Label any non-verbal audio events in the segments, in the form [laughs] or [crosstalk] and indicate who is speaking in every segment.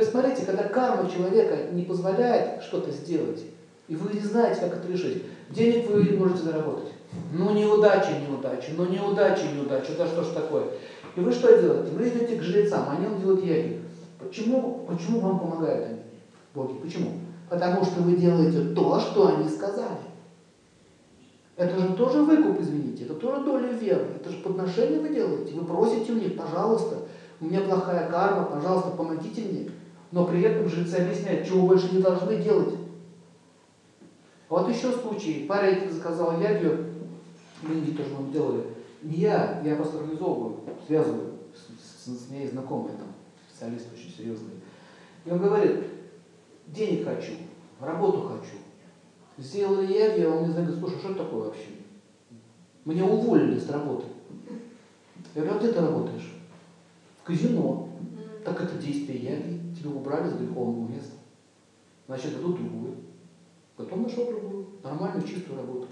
Speaker 1: То есть смотрите, когда карма человека не позволяет что-то сделать, и вы не знаете, как это решить, денег вы можете заработать. Ну неудача, неудача, ну неудача, неудача, да что ж такое? И вы что делаете? Вы идете к жрецам, они вам делают яги. Почему, почему вам помогают они, боги? Почему? Потому что вы делаете то, что они сказали. Это же тоже выкуп, извините, это тоже доля веры, это же подношение вы делаете. Вы просите у них, пожалуйста, у меня плохая карма, пожалуйста, помогите мне. Но при этом жрецы объясняют, чего больше не должны делать. Вот еще случай. Парень заказал ягью, мы Индии тоже мы делали. Не я, я просто организовываю, связываю с, с, с моей знакомой, там, специалист очень серьезный. И он говорит, денег хочу, работу хочу. Сделали ягью, а он мне говорит, слушай, что это такое вообще? Меня уволили с работы. Я говорю, а где ты работаешь? В казино. Так это действие яги. Тебя убрали с греховного места. Значит, дадут другую. Потом нашел другую, нормальную, чистую работу.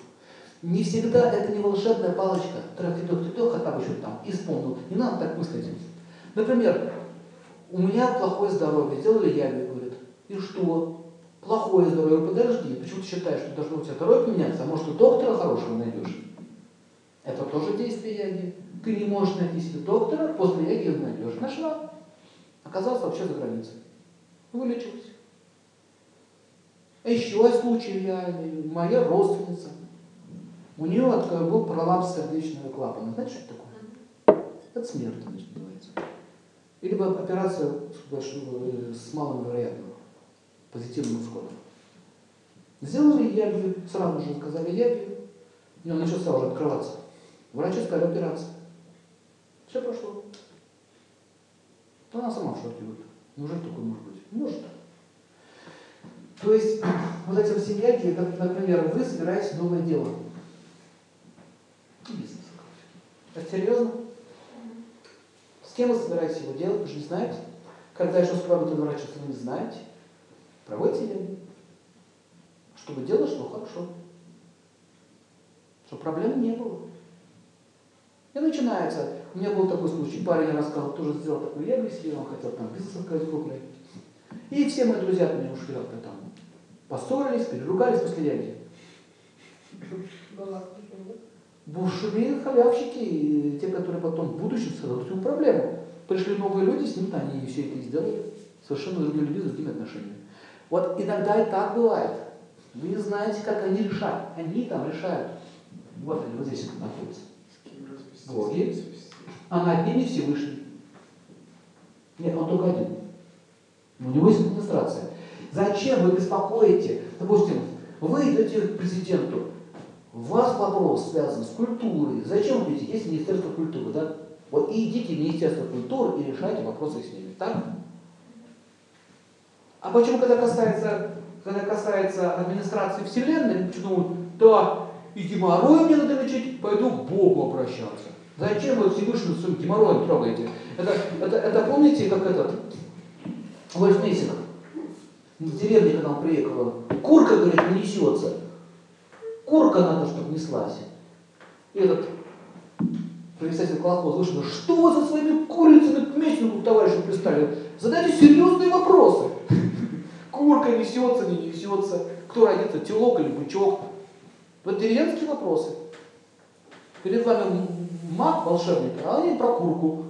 Speaker 1: Не всегда это не волшебная палочка. Трах-тидох-тидох, а там еще там исполнил. Не надо так мыслить. Например, у меня плохое здоровье, сделали яги, говорят. И что? Плохое здоровье, подожди. Почему ты считаешь, что должно у тебя здоровье поменяться? А может, ты доктора хорошего найдешь? Это тоже действие яги. Ты не можешь найти себе доктора, после яги его найдешь. Нашла. Оказался вообще за границей. Вылечилась. А еще случай реальный. Моя родственница. У нее был пролапс сердечного клапана. Знаете, что это такое? Это смерть, значит, называется. Или операция э, с малым вероятным, позитивным исходом. Сделали ягью, сразу же сказали ягью, и он начался уже открываться. Врачи сказали операция. Все прошло. Она сама в шоке будет. Неужели такое может быть? Может. То есть, [clears throat] вот эти яги, как, например, вы собираете новое дело. Бизнес. Это серьезно? С кем вы собираетесь его делать, вы же не знаете. Когда еще с вами разворачиваться, вы не знаете. Проводите яги. Чтобы дело шло хорошо. Чтобы проблем не было. И начинается. У меня был такой случай. Парень рассказал, тоже сделал такую если он хотел там бизнес открыть крупный. И все мои друзья от меня ушли как-то там. Поссорились, переругались после яги. Бушевые халявщики, те, которые потом в будущем создадут ему проблему. Пришли новые люди, с ним они все это сделали. Совершенно другие люди с другими отношениями. Вот иногда и так бывает. Вы не знаете, как они решают. Они там решают. Вот они, вот здесь находятся. Боги. А над ними Всевышний. Нет, он только один. У него есть администрация. Зачем вы беспокоите? Допустим, вы идете к президенту, у вас вопрос связан с культурой. Зачем вы идете? Есть Министерство культуры, да? Вот и идите в Министерство культуры и решайте вопросы с ними. Так? А почему, когда касается, когда касается администрации Вселенной, почему думают, да, и геморрой мне надо лечить, пойду к Богу обращаться. Зачем вы Всевышнего своим геморроем трогаете? Это, это, это помните, как этот Вольф Мессинг в деревне, когда он приехал, курка, говорит, не несется. Курка надо, чтобы неслась. И этот представитель колхоза вышел, что вы со своими курицами к местному товарищу пристали? Задайте серьезные вопросы. [laughs] Курка несется, не несется. Кто родится, телок или бычок? Вот деревенские вопросы. Перед вами маг, волшебник, а они про курку.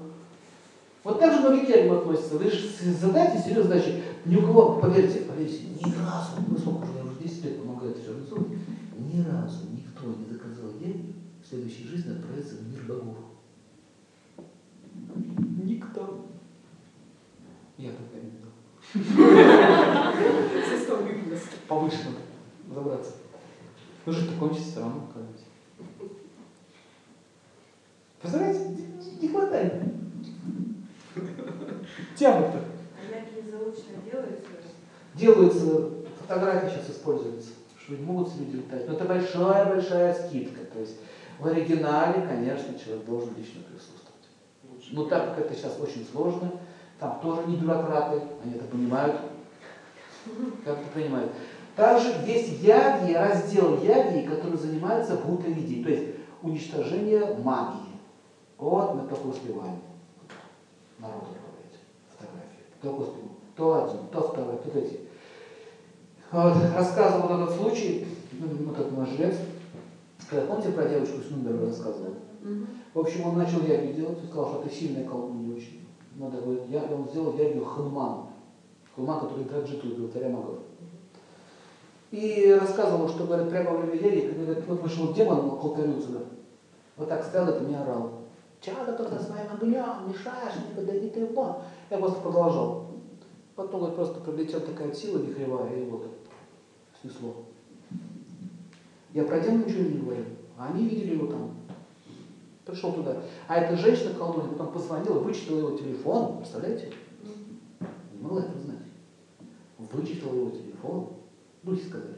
Speaker 1: Вот так же ягам относятся. Вы же задайте серьезные задачи. Ни у кого, поверьте, поверьте, ни разу, ну сколько уже, я уже 10 лет помогаю это все организовывать, ни разу никто не заказал яги в следующей жизни отправиться в мир богов. Никто. Я только не видел. Повышенно забраться. Ну же это кончится все равно когда-нибудь. Представляете, не хватает. Тянут-то.
Speaker 2: А яги заочно делаются?
Speaker 1: Делаются, фотографии сейчас используются, что не могут люди летать. Но это большая-большая скидка. То есть в оригинале, конечно, человек должен лично присутствовать. Но так как это сейчас очень сложно, там тоже не бюрократы, они это понимают, как это понимают. Также есть яги, раздел яги, который занимается бутовидией, то есть уничтожение магии. Вот мы только успеваем. Народ управлять. Фотографии. Только успеваем. то один, то второй, то третий. Вот, рассказывал этот случай, ну, вот этот наш жрец, когда, помните про девочку с Нюнберга рассказывал? В общем, он начал ягью делать, сказал, что это сильная колдунья очень. Надо, говорит, я, он сделал ягью Хануман. Хануман, который Гаджиту убил, царя магов. И рассказывал, что, говорит, прямо во время яги, когда говорит, вот вышел демон к алтарю сюда, вот так стоял, это меня орал. Чада только своим огнем, мешаешь мне, подойди ты вон. Я просто продолжал. Потом говорит, просто прилетела такая сила вихревая, и вот снесло. Я про демона ничего не говорю. А они видели его там. Пришел туда. А эта женщина колдунья потом позвонила, вычитала его телефон. Представляете? Не могла это знать. Вычитала его телефон. Духи сказали.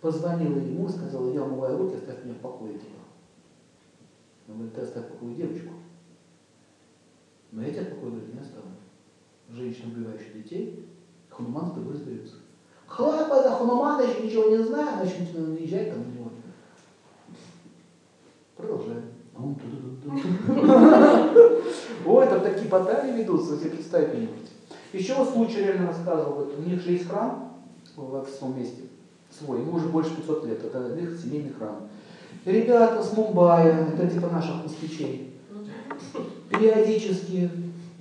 Speaker 1: Позвонила ему, сказала, я умываю руки, оставь меня в покое, типа. Он говорит, ты оставь в покое девочку. Но я тебя в покое, говорит, не оставлю. Женщина, убивающая детей, Хануман с тобой разберется. Хлопа за Ханумана еще ничего не знаю, значит, наезжай там на него. Продолжаем. [laughs] Ой, там такие баталии ведутся, себе представить не можете. Еще вот случай реально рассказывал, вот у них же есть храм в своем месте, свой, ему уже больше 500 лет, это их семейный храм. Ребята с Мумбаи, это типа наших москвичей, периодически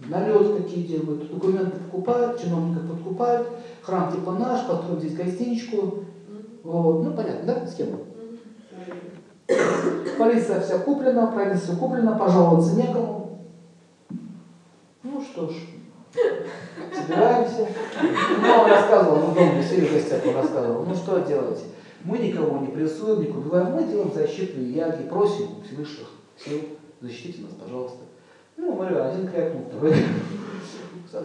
Speaker 1: налет такие делают, документы покупают, чиновников подкупают, храм типа наш, построим здесь гостиничку. Вот. Ну, понятно, да, схема? Полиция вся куплена, правительство куплено, пожаловаться некому. Ну что ж, собираемся. Ну, он рассказывал, ну, дома он рассказывал, ну что делать? Мы никого не прессуем, не убиваем, мы делаем защитные яги, просим Всевышних сил, защитите нас, пожалуйста. Ну, говорю, один крякнул, второй.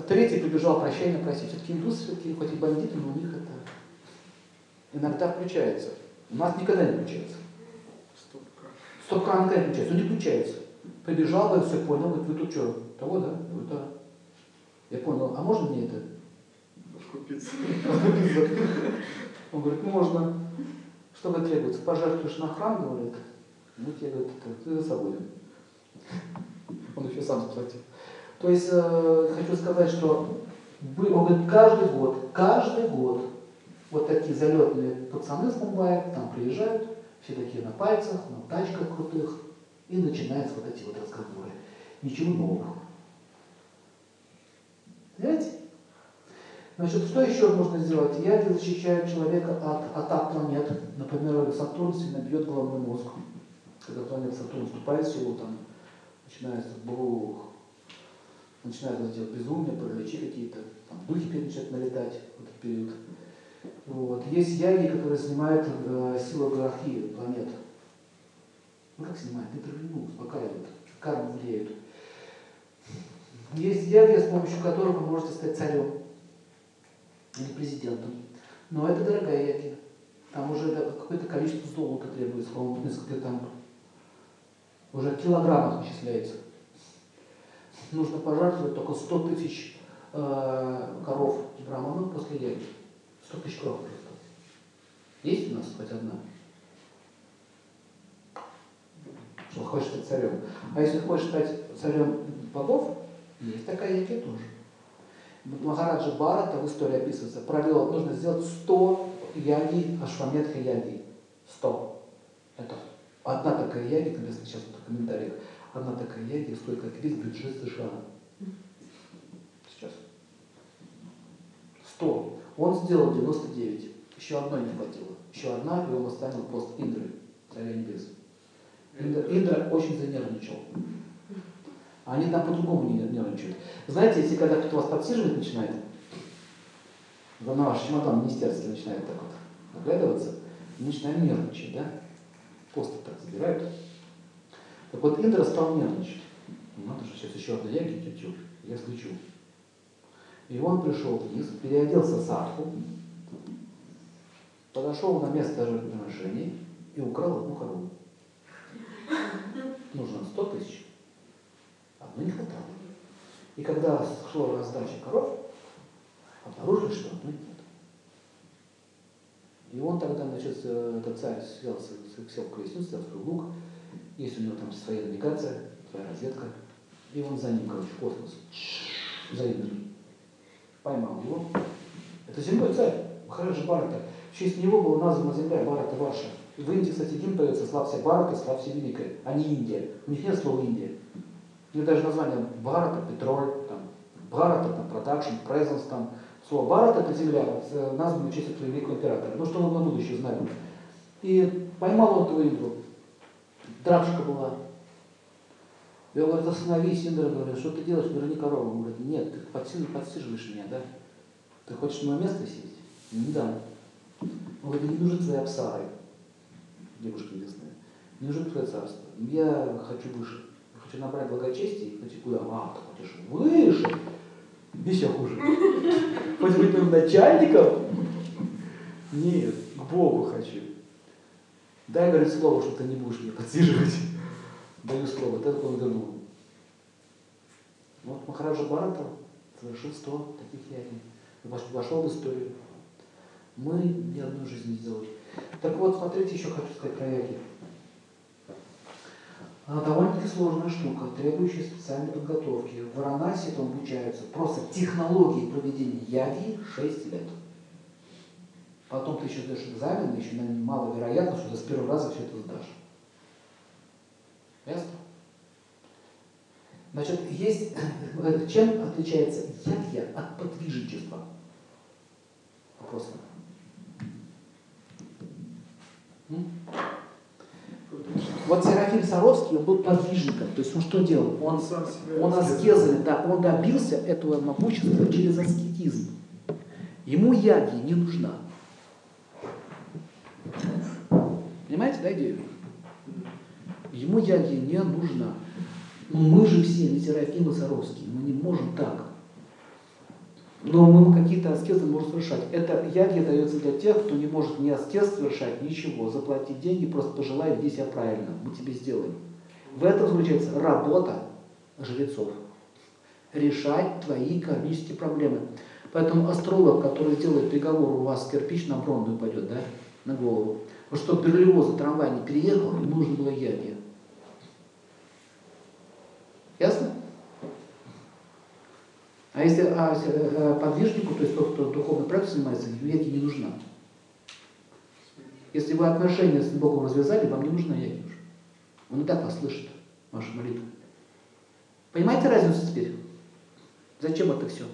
Speaker 1: Третий прибежал прощения просить. Все-таки индусы, все-таки хоть и бандиты, но у них это иногда включается. У нас никогда не включается. Стоп-кран не включается, он не включается. Прибежал, говорит, все понял, говорит, вы тут что, того, да? Говорит, да. Я понял, а можно мне это?
Speaker 3: Раскупиться.
Speaker 1: Он говорит, можно. Что вы требуется? Пожертвуешь на храм, говорит. Ну, тебе, говорит, ты свободен. Он еще сам заплатил. То есть, э, хочу сказать, что он говорит, каждый год, каждый год вот такие залетные пацаны с Мумбаи там приезжают, все такие на пальцах, на тачках крутых, и начинаются вот эти вот разговоры. Ничего нового. Понимаете? Значит, что еще можно сделать? Яги защищают человека от атак планет. Например, Сатурн сильно бьет головной мозг. Когда планета Сатурн вступает в силу, там начинается бух, начинает вот делать безумие, параличи какие-то, там духи начинают налетать в этот период. Вот. Есть яги, которые снимают э, силу иерархии планет. Ну как снимают? Интервью, успокаивают, карму влияют. Есть яги, с помощью которых вы можете стать царем или президентом. Но это дорогая яги. Там уже какое-то количество золота требуется, по-моему, несколько там уже в исчисляется. Нужно пожертвовать только 100 тысяч э, коров браманов после яги. 100 тысяч коров просто. Есть у нас хоть одна? Что хочешь стать царем. А если хочешь стать царем богов, есть такая яги тоже. Махараджа Барата в истории описывается, провел, нужно сделать 100 яги, ашваметха яги. 100. Это одна такая яги, написано сейчас в комментариях, одна такая яги стоит как весь бюджет США. Сейчас. 100. Он сделал 99. Еще одной не хватило. Еще одна, и он оставил пост Индры, царя небес. Индра, Индра очень занервничал. Они там по-другому не нервничают. Знаете, если когда кто-то вас подсиживать начинает, на ваш чемодан министерство начинает так вот оглядываться, начинает нервничать, да? Посты так забирают. Так вот, Индра стал нервничать. Ну, надо же, сейчас еще одна яги, тю я слечу. И он пришел вниз, переоделся садху, подошел на место жертвоприношений и украл одну корову. Нужно 100 тысяч. Одной не хватало. И когда шла раздача коров, обнаружили, что одной нет. И он тогда, значит, этот царь сел, сел в колесницу, сел в лук, есть у него там своя навигация, своя розетка, и он за ним, короче, в космос, за Индрой. поймал его. Это земной царь, Махараджа Барата. В честь него была названа земля Барата Варша. В Индии, кстати, гимн поется «Славься Барата, славься Великая», а не Индия. У них нет слова Индия. У них даже название Bharata Petrol, там, Bharata, там, Production, Presents, там. Слово Барат это земля, э, названа в честь этого великого императора. Ну, что мы на будущее знаем. И поймал он эту Индру. Драчка была. Я говорю, остановись, Индра, говорю, что ты делаешь, верни корову. Он говорит, нет, ты подсиживаешь, подсиживаешь меня, да? Ты хочешь на мое место сесть? Не дам. Он говорит, не нужны твои апсары, девушка небесная. Мне нужно твое царство. Я хочу выше. Хочу набрать благочестие и пойти куда? А, ты хочешь выше? Еще хуже. Хочешь быть моим начальником? Нет, к Богу хочу. Дай, говорит, слово, что ты не будешь меня подсиживать. Даю слово, так он вернул. Вот Махараджа Барата совершил сто таких ягий. Вошел в историю. Мы ни одной жизни не сделали. Так вот, смотрите, еще хочу сказать про яги. Она довольно-таки сложная штука, требующая специальной подготовки. В Варанаси там обучаются просто технологии проведения яги 6 лет. Потом ты еще сдаешь экзамен, еще маловероятно, что ты с первого раза все это сдашь. Ясно? Значит, есть, чем отличается ягья от подвижничества? Вопрос. Вот Серафим Саровский, он был подвижником. То есть он что делал? Он, он аскезами, да, он добился этого могущества через аскетизм. Ему яги не нужна. Понимаете, да, идею? Ему яги не нужна. Мы же все не Серафим и Саровский, мы не можем так. Но мы какие-то аскезы можем совершать. Это яги дается для тех, кто не может ни аскез совершать, ничего. Заплатить деньги, просто пожелай, веди себя правильно, мы тебе сделаем. В этом заключается работа жрецов. Решать твои кармические проблемы. Поэтому астролог, который сделает приговор, у вас кирпич на бронзу упадет, да, на голову. Вот чтобы Берлиоза трамвай не переехал, ему нужно было яги. Ясно? Если а, э, подвижнику, то есть тот, кто духовной практикой занимается, яги не нужна. Если вы отношения с Богом развязали, вам не нужна яги уже. Он и так вас слышит, вашу молитву. Понимаете разницу теперь? Зачем это все?